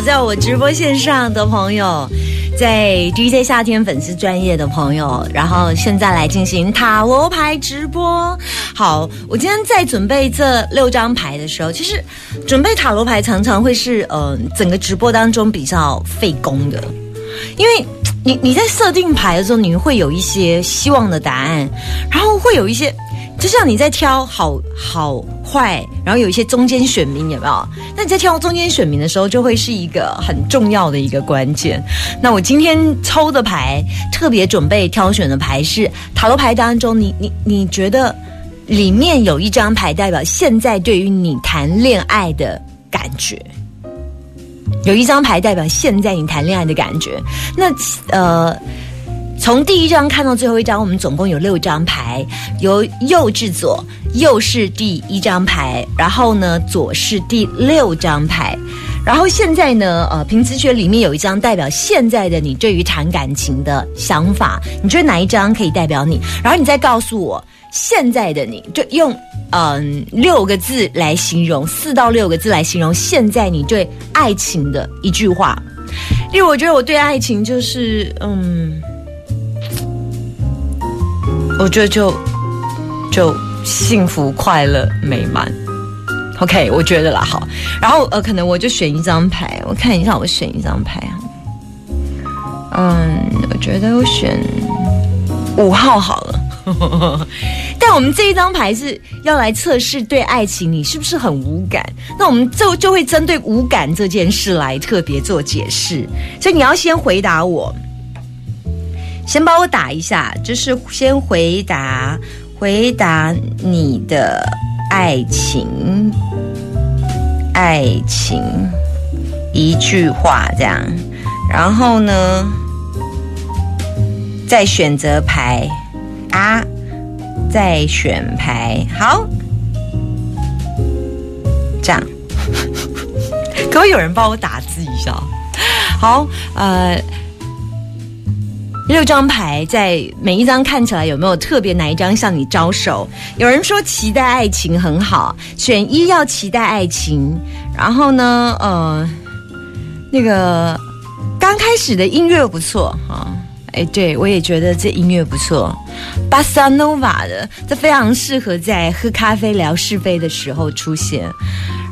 在我直播线上的朋友，在 DJ 夏天粉丝专业的朋友，然后现在来进行塔罗牌直播。好，我今天在准备这六张牌的时候，其实准备塔罗牌常常会是呃整个直播当中比较费工的，因为你你在设定牌的时候，你会有一些希望的答案，然后会有一些。就像你在挑好好坏，然后有一些中间选民有没有？那你在挑中间选民的时候，就会是一个很重要的一个关键。那我今天抽的牌，特别准备挑选的牌是塔罗牌当中，你你你觉得里面有一张牌代表现在对于你谈恋爱的感觉，有一张牌代表现在你谈恋爱的感觉。那呃。从第一张看到最后一张，我们总共有六张牌，由右至左，右是第一张牌，然后呢，左是第六张牌，然后现在呢，呃，凭直觉里面有一张代表现在的你对于谈感情的想法，你觉得哪一张可以代表你？然后你再告诉我现在的你，就用嗯六个字来形容，四到六个字来形容现在你对爱情的一句话。例如，我觉得我对爱情就是嗯。我觉得就就幸福、快乐、美满。OK，我觉得啦，好。然后呃，可能我就选一张牌，我看一下，我选一张牌啊。嗯，我觉得我选五号好了。但我们这一张牌是要来测试对爱情你是不是很无感？那我们就就会针对无感这件事来特别做解释。所以你要先回答我。先帮我打一下，就是先回答回答你的爱情，爱情一句话这样，然后呢，再选择牌啊，再选牌，好，这样，可不可以有人帮我打字一下？好，呃。六张牌在每一张看起来有没有特别哪一张向你招手？有人说期待爱情很好，选一要期待爱情。然后呢，呃，那个刚开始的音乐不错哈，哎，对我也觉得这音乐不错，巴萨诺瓦的，这非常适合在喝咖啡聊是非的时候出现。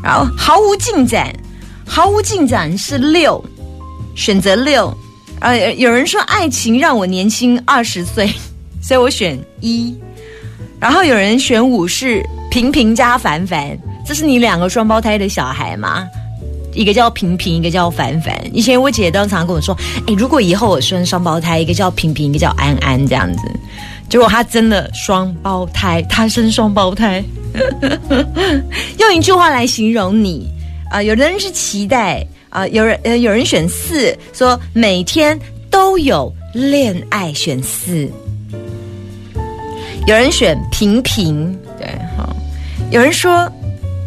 然后毫无进展，毫无进展是六，选择六。呃，有人说爱情让我年轻二十岁，所以我选一。然后有人选五是平平加凡凡，这是你两个双胞胎的小孩吗？一个叫平平，一个叫凡凡。以前我姐经常跟我说，哎，如果以后我生双胞胎，一个叫平平，一个叫安安这样子。结果他真的双胞胎，他生双胞胎。用一句话来形容你啊，有的人是期待。啊，有人呃，有人选四，说每天都有恋爱，选四。有人选平平，对，好。有人说，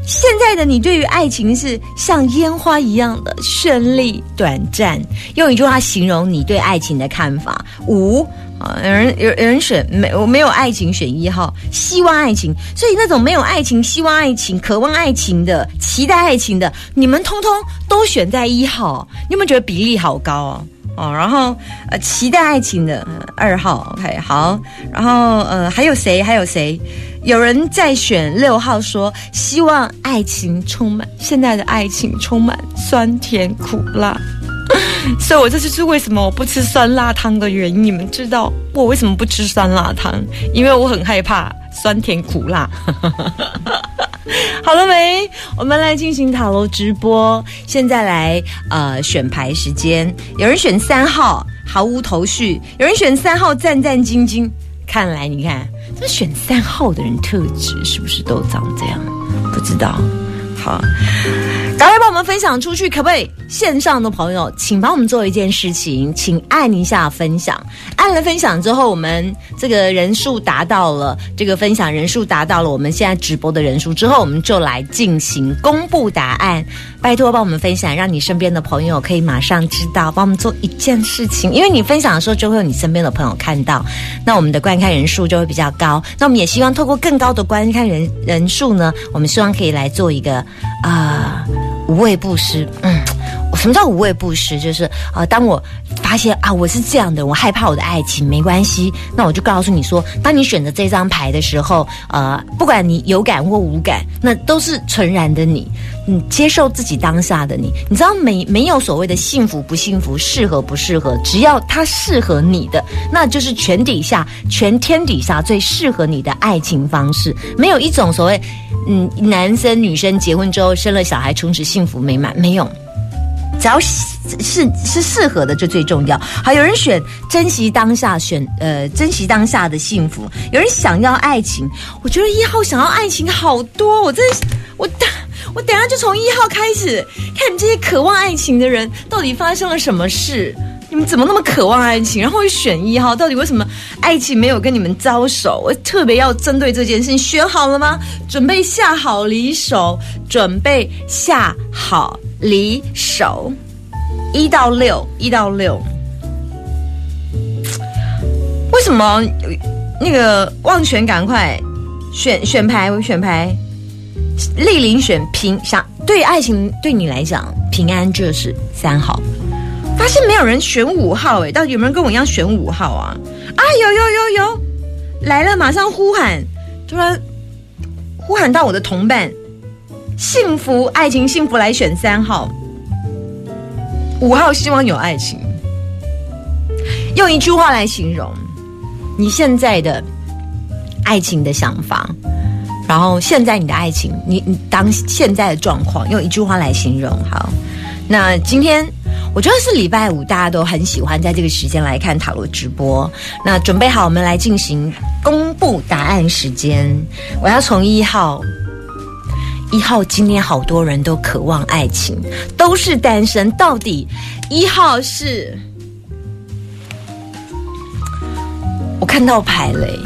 现在的你对于爱情是像烟花一样的绚丽短暂，用一句话形容你对爱情的看法。五。啊，有人有有人选没我没有爱情选一号，希望爱情，所以那种没有爱情、希望爱情、渴望爱情的、期待爱情的，你们通通都选在一号，你有没有觉得比例好高哦？哦，然后呃，期待爱情的二号，OK，好，然后呃，还有谁？还有谁？有人在选六号，说希望爱情充满，现在的爱情充满酸甜苦辣。所以，我这就是为什么我不吃酸辣汤的原因。你们知道我为什么不吃酸辣汤？因为我很害怕酸甜苦辣。好了没？我们来进行塔罗直播。现在来呃选牌时间。有人选三号，毫无头绪；有人选三号，战战兢兢。看来你看，这选三号的人特质是不是都长这样？不知道。好。赶快帮我们分享出去，可不可以？线上的朋友，请帮我们做一件事情，请按一下分享。按了分享之后，我们这个人数达到了，这个分享人数达到了我们现在直播的人数之后，我们就来进行公布答案。拜托帮我们分享，让你身边的朋友可以马上知道。帮我们做一件事情，因为你分享的时候，就会有你身边的朋友看到，那我们的观看人数就会比较高。那我们也希望透过更高的观看人人数呢，我们希望可以来做一个啊。无畏布施，嗯，什么叫无畏不失？就是啊，当我发现啊，我是这样的，我害怕我的爱情，没关系，那我就告诉你说，当你选择这张牌的时候，呃，不管你有感或无感，那都是纯然的你，你接受自己当下的你。你知道没没有所谓的幸福不幸福，适合不适合，只要它适合你的，那就是全底下全天底下最适合你的爱情方式。没有一种所谓，嗯，男生女生结婚之后生了小孩，从此幸福美满，没有。只要是是适合的，就最重要。好，有人选珍惜当下，选呃珍惜当下的幸福。有人想要爱情，我觉得一号想要爱情好多。我真，我等我等下就从一号开始，看你们这些渴望爱情的人到底发生了什么事？你们怎么那么渴望爱情？然后会选一号，到底为什么爱情没有跟你们招手？我特别要针对这件事情，选好了吗？准备下好离手，准备下好。离手，一到六，一到六。为什么那个望泉赶快选选牌？选牌，丽玲选平想对爱情对你来讲，平安就是三号。发现没有人选五号，哎，到底有没有人跟我一样选五号啊？啊，有有有有，来了，马上呼喊，突然呼喊到我的同伴。幸福爱情，幸福来选三号，五号希望有爱情。用一句话来形容你现在的爱情的想法，然后现在你的爱情，你你当现在的状况，用一句话来形容。好，那今天我觉得是礼拜五，大家都很喜欢在这个时间来看塔罗直播。那准备好，我们来进行公布答案时间。我要从一号。一号，今天好多人都渴望爱情，都是单身。到底一号是？我看到牌嘞，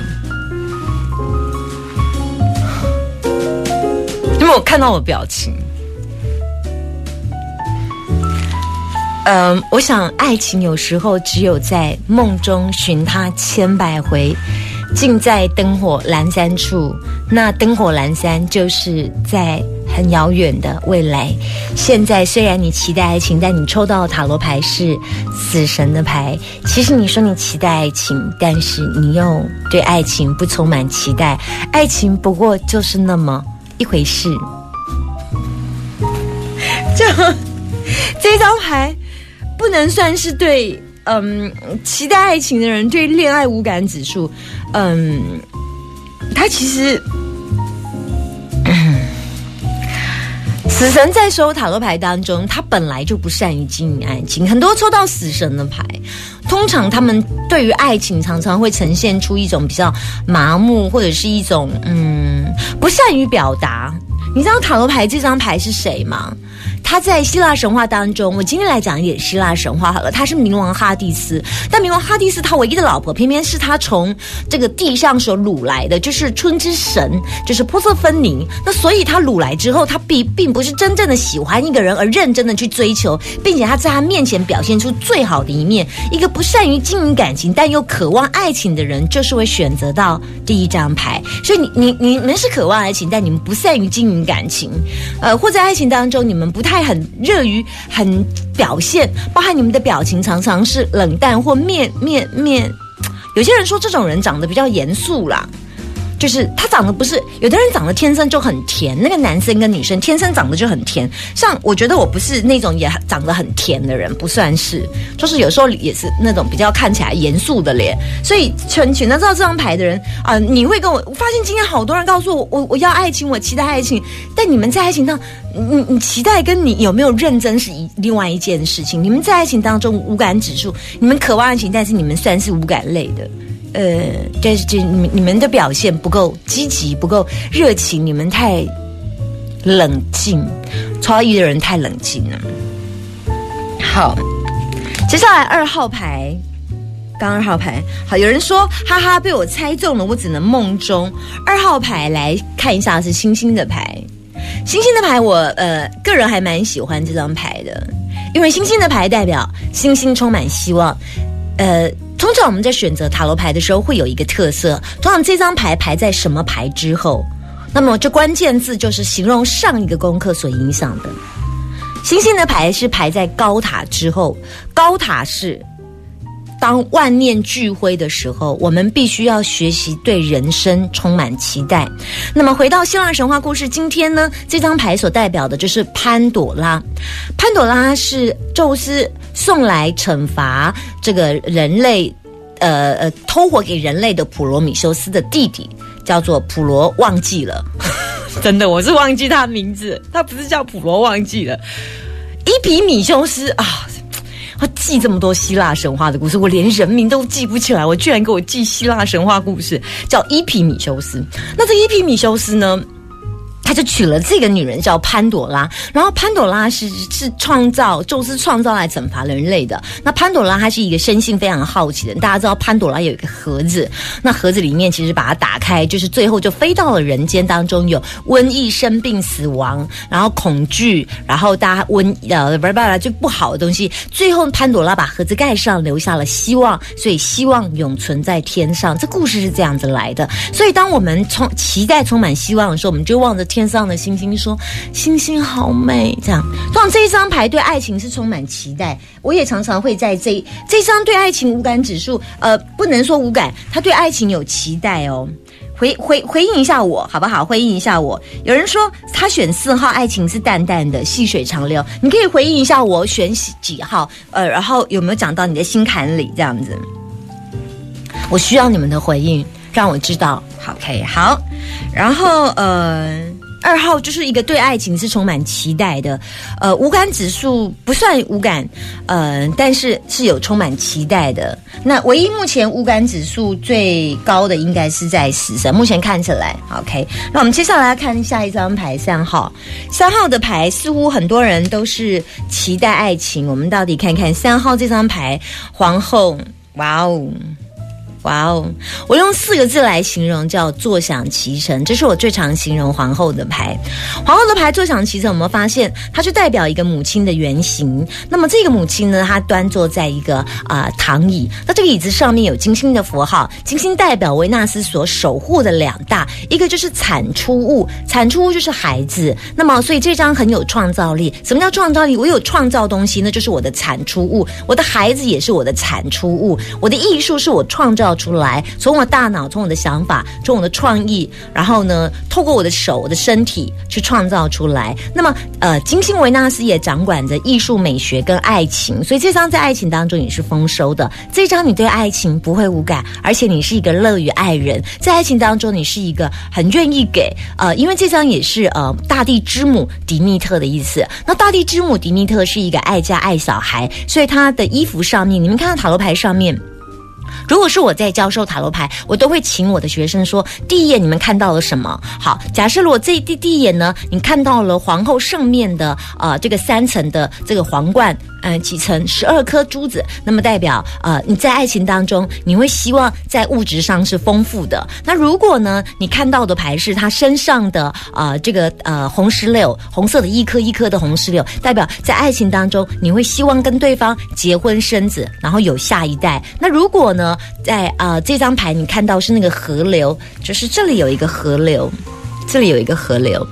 因为我看到我表情。嗯，我想爱情有时候只有在梦中寻他千百回。近在灯火阑珊处，那灯火阑珊就是在很遥远的未来。现在虽然你期待爱情，但你抽到的塔罗牌是死神的牌。其实你说你期待爱情，但是你又对爱情不充满期待。爱情不过就是那么一回事。这这张牌不能算是对。嗯，期待爱情的人对恋爱无感指数，嗯，他其实，死神在收塔罗牌当中，他本来就不善于经营爱情。很多抽到死神的牌，通常他们对于爱情常常会呈现出一种比较麻木，或者是一种嗯不善于表达。你知道塔罗牌这张牌是谁吗？他在希腊神话当中，我今天来讲一点希腊神话好了。他是冥王哈迪斯，但冥王哈迪斯他唯一的老婆，偏偏是他从这个地上所掳来的，就是春之神，就是波色芬尼。那所以他掳来之后，他并并不是真正的喜欢一个人而认真的去追求，并且他在他面前表现出最好的一面。一个不善于经营感情但又渴望爱情的人，就是会选择到第一张牌。所以你你你们是渴望爱情，但你们不善于经营感情，呃，或在爱情当中你们不太。太很热于很表现，包含你们的表情常常是冷淡或面面面。有些人说这种人长得比较严肃啦。就是他长得不是，有的人长得天生就很甜，那个男生跟女生天生长得就很甜。像我觉得我不是那种也长得很甜的人，不算是，就是有时候也是那种比较看起来严肃的脸。所以全全都知道这张牌的人啊，你会跟我发现今天好多人告诉我，我我要爱情，我期待爱情。但你们在爱情当，你你期待跟你有没有认真是一另外一件事情。你们在爱情当中无感指数，你们渴望爱情，但是你们算是无感类的。呃，但是这你们你们的表现不够积极，不够热情，你们太冷静，超一的人太冷静了。好，接下来二号牌，刚二号牌，好，有人说哈哈被我猜中了，我只能梦中。二号牌来看一下是星星的牌，星星的牌我呃个人还蛮喜欢这张牌的，因为星星的牌代表星星充满希望，呃。通常我们在选择塔罗牌的时候，会有一个特色。通常这张牌排在什么牌之后，那么这关键字就是形容上一个功课所影响的。星星的牌是排在高塔之后，高塔是当万念俱灰的时候，我们必须要学习对人生充满期待。那么回到希腊神话故事，今天呢，这张牌所代表的就是潘朵拉。潘朵拉是宙斯送来惩罚这个人类，呃呃，偷活给人类的普罗米修斯的弟弟，叫做普罗，忘记了。真的，我是忘记他名字，他不是叫普罗，忘记了。伊比米修斯啊，他记这么多希腊神话的故事，我连人名都记不起来，我居然给我记希腊神话故事，叫伊皮米修斯。那这伊皮米修斯呢？就娶了这个女人叫潘朵拉，然后潘朵拉是是创造宙斯创造来惩罚人类的。那潘朵拉她是一个生性非常好奇的，大家知道潘朵拉有一个盒子，那盒子里面其实把它打开，就是最后就飞到了人间当中，有瘟疫、生病、死亡，然后恐惧，然后大家瘟呃不是不是就不好的东西。最后潘朵拉把盒子盖上，留下了希望，所以希望永存在天上。这故事是这样子来的。所以当我们充期待、充满希望的时候，我们就望着。天天上的星星说：“星星好美。”这样，通常这一张牌对爱情是充满期待。我也常常会在这这张对爱情无感指数，呃，不能说无感，他对爱情有期待哦。回回回应一下我好不好？回应一下我。有人说他选四号，爱情是淡淡的，细水长流。你可以回应一下我选几号？呃，然后有没有讲到你的心坎里？这样子，我需要你们的回应，让我知道。OK，好，然后呃。二号就是一个对爱情是充满期待的，呃，无感指数不算无感，呃，但是是有充满期待的。那唯一目前无感指数最高的应该是在死神，目前看起来，OK。那我们接下来看下一张牌，三号，三号的牌似乎很多人都是期待爱情。我们到底看看三号这张牌，皇后，哇哦。哇哦！我用四个字来形容，叫坐享其成。这是我最常形容皇后的牌。皇后的牌坐享其成，有没有发现？它就代表一个母亲的原型。那么这个母亲呢，她端坐在一个啊躺椅。那这个椅子上面有金星的符号，金星代表维纳斯所守护的两大，一个就是产出物，产出物就是孩子。那么所以这张很有创造力。什么叫创造力？我有创造东西，那就是我的产出物。我的孩子也是我的产出物。我的艺术是我创造。出来，从我大脑，从我的想法，从我的创意，然后呢，透过我的手、我的身体去创造出来。那么，呃，金星维纳斯也掌管着艺术、美学跟爱情，所以这张在爱情当中也是丰收的。这张你对爱情不会无感，而且你是一个乐于爱人，在爱情当中你是一个很愿意给。呃，因为这张也是呃大地之母迪密特的意思。那大地之母迪密特是一个爱家爱小孩，所以他的衣服上面，你们看到塔罗牌上面。如果是我在教授塔罗牌，我都会请我的学生说：第一眼你们看到了什么？好，假设如果这第第一眼呢，你看到了皇后上面的呃这个三层的这个皇冠。嗯，几层十二颗珠子，那么代表呃你在爱情当中，你会希望在物质上是丰富的。那如果呢，你看到的牌是他身上的呃这个呃红石榴，红色的一颗一颗的红石榴，代表在爱情当中，你会希望跟对方结婚生子，然后有下一代。那如果呢，在呃这张牌你看到是那个河流，就是这里有一个河流，这里有一个河流。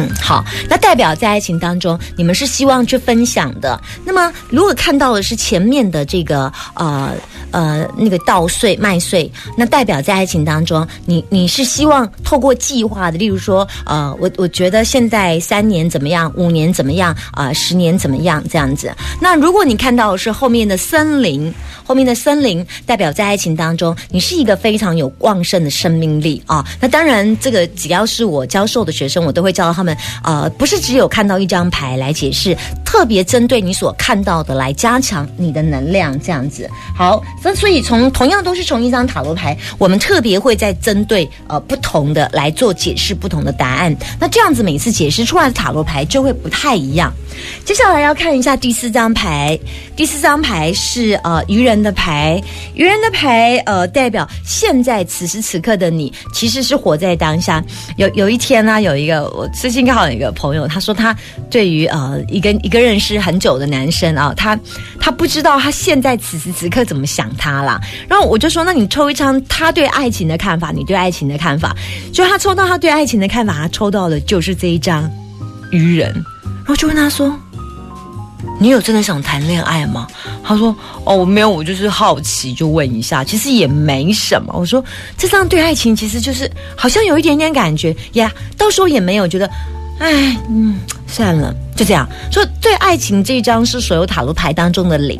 嗯，好，那代表在爱情当中，你们是希望去分享的。那么，如果看到的是前面的这个呃呃那个稻穗麦穗，那代表在爱情当中，你你是希望透过计划的，例如说，呃，我我觉得现在三年怎么样，五年怎么样，啊，十年怎么样这样子。那如果你看到的是后面的森林，后面的森林代表在爱情当中，你是一个非常有旺盛的生命力啊。那当然，这个只要是我教授的学生，我都会教他。们呃，不是只有看到一张牌来解释，特别针对你所看到的来加强你的能量，这样子。好，那所以从同样都是从一张塔罗牌，我们特别会在针对呃不同的来做解释，不同的答案。那这样子每次解释出来的塔罗牌就会不太一样。接下来要看一下第四张牌，第四张牌是呃愚人的牌，愚人的牌呃代表现在此时此刻的你其实是活在当下。有有一天呢，有一个我最近刚好有一个朋友，他说他对于呃一个一个认识很久的男生啊，他他不知道他现在此时此刻怎么想他啦。然后我就说，那你抽一张他对爱情的看法，你对爱情的看法，就他抽到他对爱情的看法，他抽到的就是这一张愚人。然后就问他说：“你有真的想谈恋爱吗？”他说：“哦，我没有，我就是好奇，就问一下，其实也没什么。”我说：“这张对爱情其实就是好像有一点点感觉呀，到时候也没有觉得，哎，嗯，算了，就这样。说对爱情这张是所有塔罗牌当中的零。”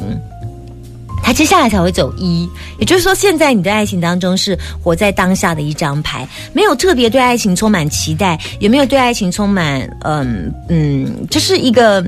他接下来才会走一，也就是说，现在你的爱情当中是活在当下的一张牌，没有特别对爱情充满期待，也没有对爱情充满嗯嗯，就是一个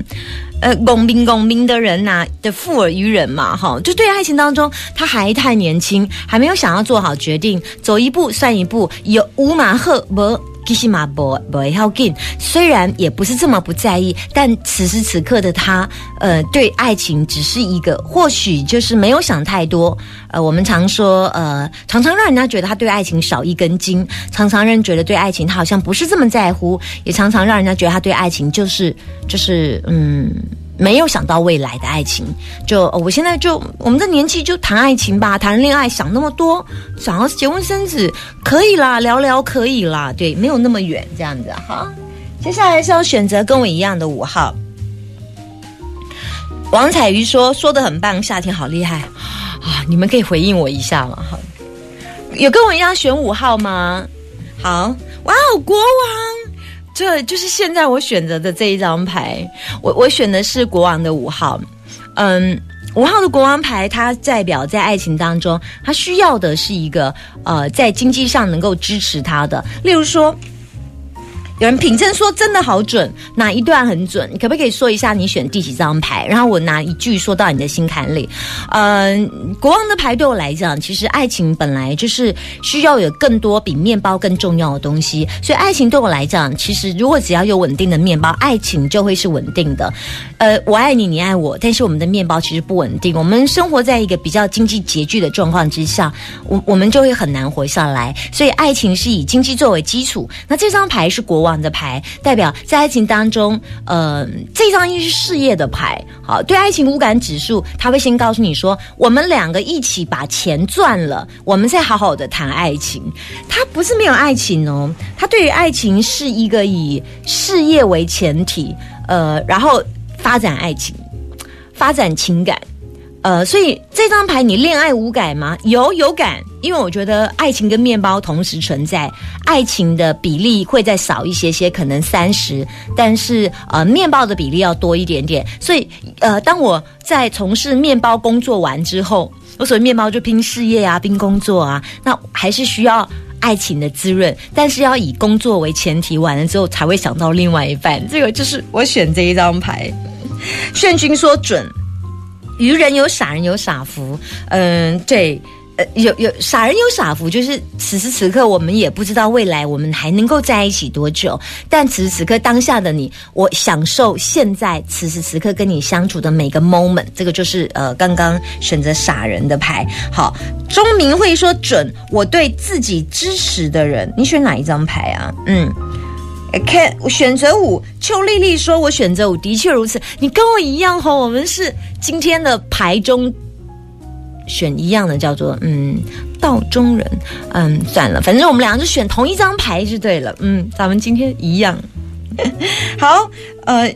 呃拱兵拱兵的人呐的富尔于人嘛，哈，就对爱情当中他还太年轻，还没有想要做好决定，走一步算一步，有五马赫不。基西马博博要紧，虽然也不是这么不在意，但此时此刻的他，呃，对爱情只是一个，或许就是没有想太多。呃，我们常说，呃，常常让人家觉得他对爱情少一根筋，常常让人觉得对爱情他好像不是这么在乎，也常常让人家觉得他对爱情就是就是嗯。没有想到未来的爱情，就我现在就我们这年纪就谈爱情吧，谈恋爱想那么多，想要结婚生子可以啦，聊聊可以啦，对，没有那么远这样子哈。接下来是要选择跟我一样的五号，王彩瑜说说的很棒，夏天好厉害啊！你们可以回应我一下吗？哈，有跟我一样选五号吗？好，哇哦，国王。这就是现在我选择的这一张牌，我我选的是国王的五号，嗯，五号的国王牌，它代表在爱情当中，他需要的是一个呃，在经济上能够支持他的，例如说。有人品证说真的好准，哪一段很准？你可不可以说一下你选第几张牌？然后我拿一句说到你的心坎里。嗯，国王的牌对我来讲，其实爱情本来就是需要有更多比面包更重要的东西，所以爱情对我来讲，其实如果只要有稳定的面包，爱情就会是稳定的。呃，我爱你，你爱我，但是我们的面包其实不稳定。我们生活在一个比较经济拮据的状况之下，我我们就会很难活下来。所以爱情是以经济作为基础。那这张牌是国王。的牌代表在爱情当中，呃，这张因为是事业的牌，好，对爱情无感指数，他会先告诉你说，我们两个一起把钱赚了，我们再好好的谈爱情。他不是没有爱情哦，他对于爱情是一个以事业为前提，呃，然后发展爱情，发展情感。呃，所以这张牌你恋爱无感吗？有有感，因为我觉得爱情跟面包同时存在，爱情的比例会再少一些些，可能三十，但是呃，面包的比例要多一点点。所以呃，当我在从事面包工作完之后，我所谓面包就拼事业啊，拼工作啊，那还是需要爱情的滋润，但是要以工作为前提，完了之后才会想到另外一半。这个就是我选这一张牌，炫君说准。愚人有傻人有傻福，嗯，对，呃，有有傻人有傻福，就是此时此刻我们也不知道未来我们还能够在一起多久，但此时此刻当下的你，我享受现在此时此刻跟你相处的每个 moment，这个就是呃刚刚选择傻人的牌。好，钟明会说准，我对自己支持的人，你选哪一张牌啊？嗯。看，我选择五。邱丽丽说：“我选择五，的确如此。你跟我一样哈，我们是今天的牌中选一样的，叫做嗯道中人。嗯，算了，反正我们两个就选同一张牌就对了。嗯，咱们今天一样。好，呃，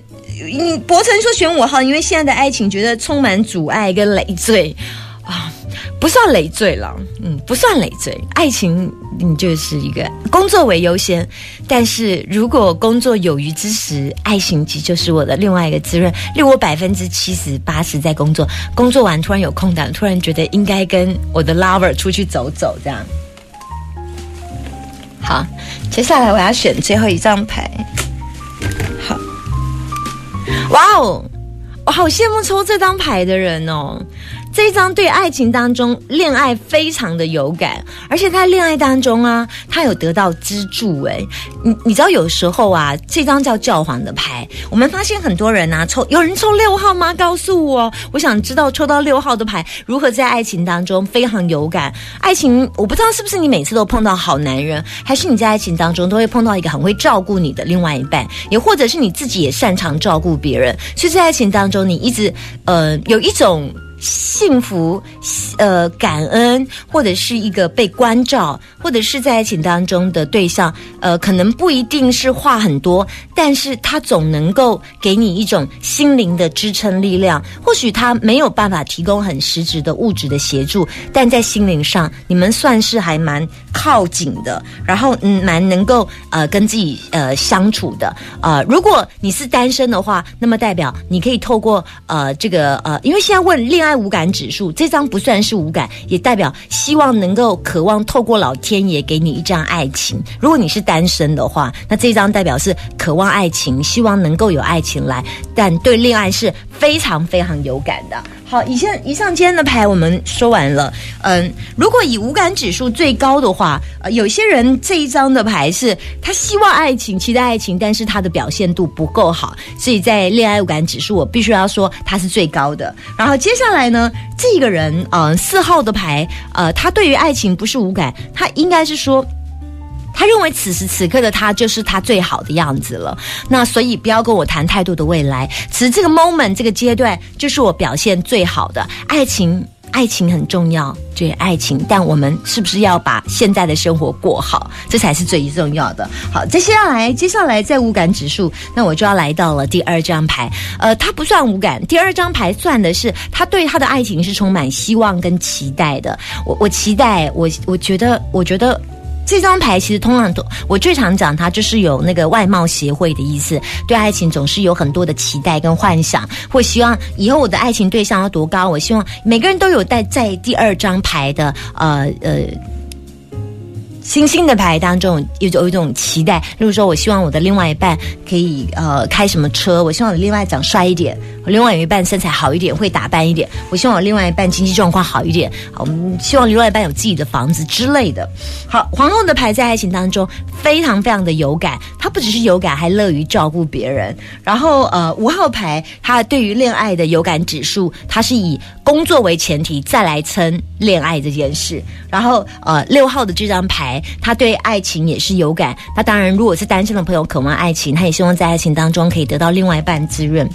你伯承说选五号，因为现在的爱情觉得充满阻碍跟累赘啊。”不算累赘了，嗯，不算累赘。爱情，你就是一个工作为优先，但是如果工作有余之时，爱情其实就是我的另外一个滋润。例如我百分之七十八十在工作，工作完突然有空档，突然觉得应该跟我的 lover 出去走走，这样。好，接下来我要选最后一张牌。好，哇哦，我好羡慕抽这张牌的人哦。这张对爱情当中恋爱非常的有感，而且在恋爱当中啊，他有得到资助哎，你你知道有时候啊，这张叫教皇的牌，我们发现很多人啊抽，有人抽六号吗？告诉我，我想知道抽到六号的牌如何在爱情当中非常有感。爱情我不知道是不是你每次都碰到好男人，还是你在爱情当中都会碰到一个很会照顾你的另外一半，也或者是你自己也擅长照顾别人，所以在爱情当中你一直呃有一种。幸福、呃感恩，或者是一个被关照，或者是在爱情当中的对象，呃，可能不一定是话很多，但是他总能够给你一种心灵的支撑力量。或许他没有办法提供很实质的物质的协助，但在心灵上，你们算是还蛮靠近的，然后嗯，蛮能够呃跟自己呃相处的。呃，如果你是单身的话，那么代表你可以透过呃这个呃，因为现在问恋爱爱无感指数，这张不算是无感，也代表希望能够渴望透过老天爷给你一张爱情。如果你是单身的话，那这张代表是渴望爱情，希望能够有爱情来，但对恋爱是非常非常有感的。好，以上以上今天的牌我们说完了。嗯，如果以无感指数最高的话，呃，有些人这一张的牌是他希望爱情，期待爱情，但是他的表现度不够好，所以在恋爱无感指数，我必须要说他是最高的。然后接下来呢，这个人，呃，四号的牌，呃，他对于爱情不是无感，他应该是说。他认为此时此刻的他就是他最好的样子了，那所以不要跟我谈太多的未来。此时这个 moment 这个阶段就是我表现最好的爱情，爱情很重要，对爱情，但我们是不是要把现在的生活过好，这才是最重要的。好，接下来接下来在无感指数，那我就要来到了第二张牌，呃，他不算无感，第二张牌算的是他对他的爱情是充满希望跟期待的。我我期待，我我觉得，我觉得。这张牌其实通常都，我最常讲它就是有那个外貌协会的意思，对爱情总是有很多的期待跟幻想，或希望以后我的爱情对象要多高，我希望每个人都有带在第二张牌的呃呃。星星的牌当中有有一种期待，例如说，我希望我的另外一半可以呃开什么车，我希望我另外长帅一点，我另外有一半身材好一点，会打扮一点，我希望我另外一半经济状况好一点，我们希望另外一半有自己的房子之类的。好，皇后的牌在爱情当中非常非常的有感，她不只是有感，还乐于照顾别人。然后呃，五号牌他对于恋爱的有感指数，他是以工作为前提再来称恋爱这件事。然后呃，六号的这张牌。他对爱情也是有感，那当然，如果是单身的朋友渴望爱情，他也希望在爱情当中可以得到另外一半滋润。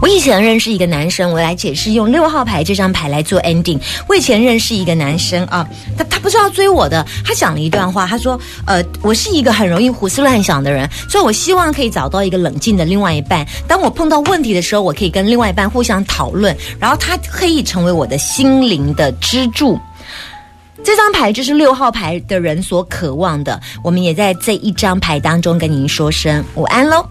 我以前认识一个男生，我来解释用六号牌这张牌来做 ending。我以前认识一个男生啊，他他不是要追我的，他讲了一段话，他说：呃，我是一个很容易胡思乱想的人，所以我希望可以找到一个冷静的另外一半。当我碰到问题的时候，我可以跟另外一半互相讨论，然后他可以成为我的心灵的支柱。这张牌就是六号牌的人所渴望的，我们也在这一张牌当中跟您说声午安喽。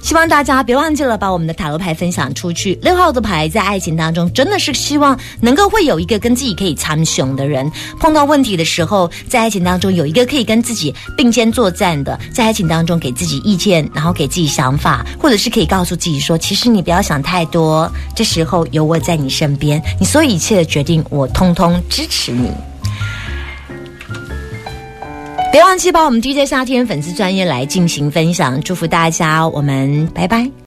希望大家别忘记了把我们的塔罗牌分享出去。六号的牌在爱情当中真的是希望能够会有一个跟自己可以参雄的人，碰到问题的时候，在爱情当中有一个可以跟自己并肩作战的，在爱情当中给自己意见，然后给自己想法，或者是可以告诉自己说，其实你不要想太多，这时候有我在你身边，你所有一切的决定，我通通支持你。别忘记把我们 DJ 夏天粉丝专业来进行分享，祝福大家，我们拜拜。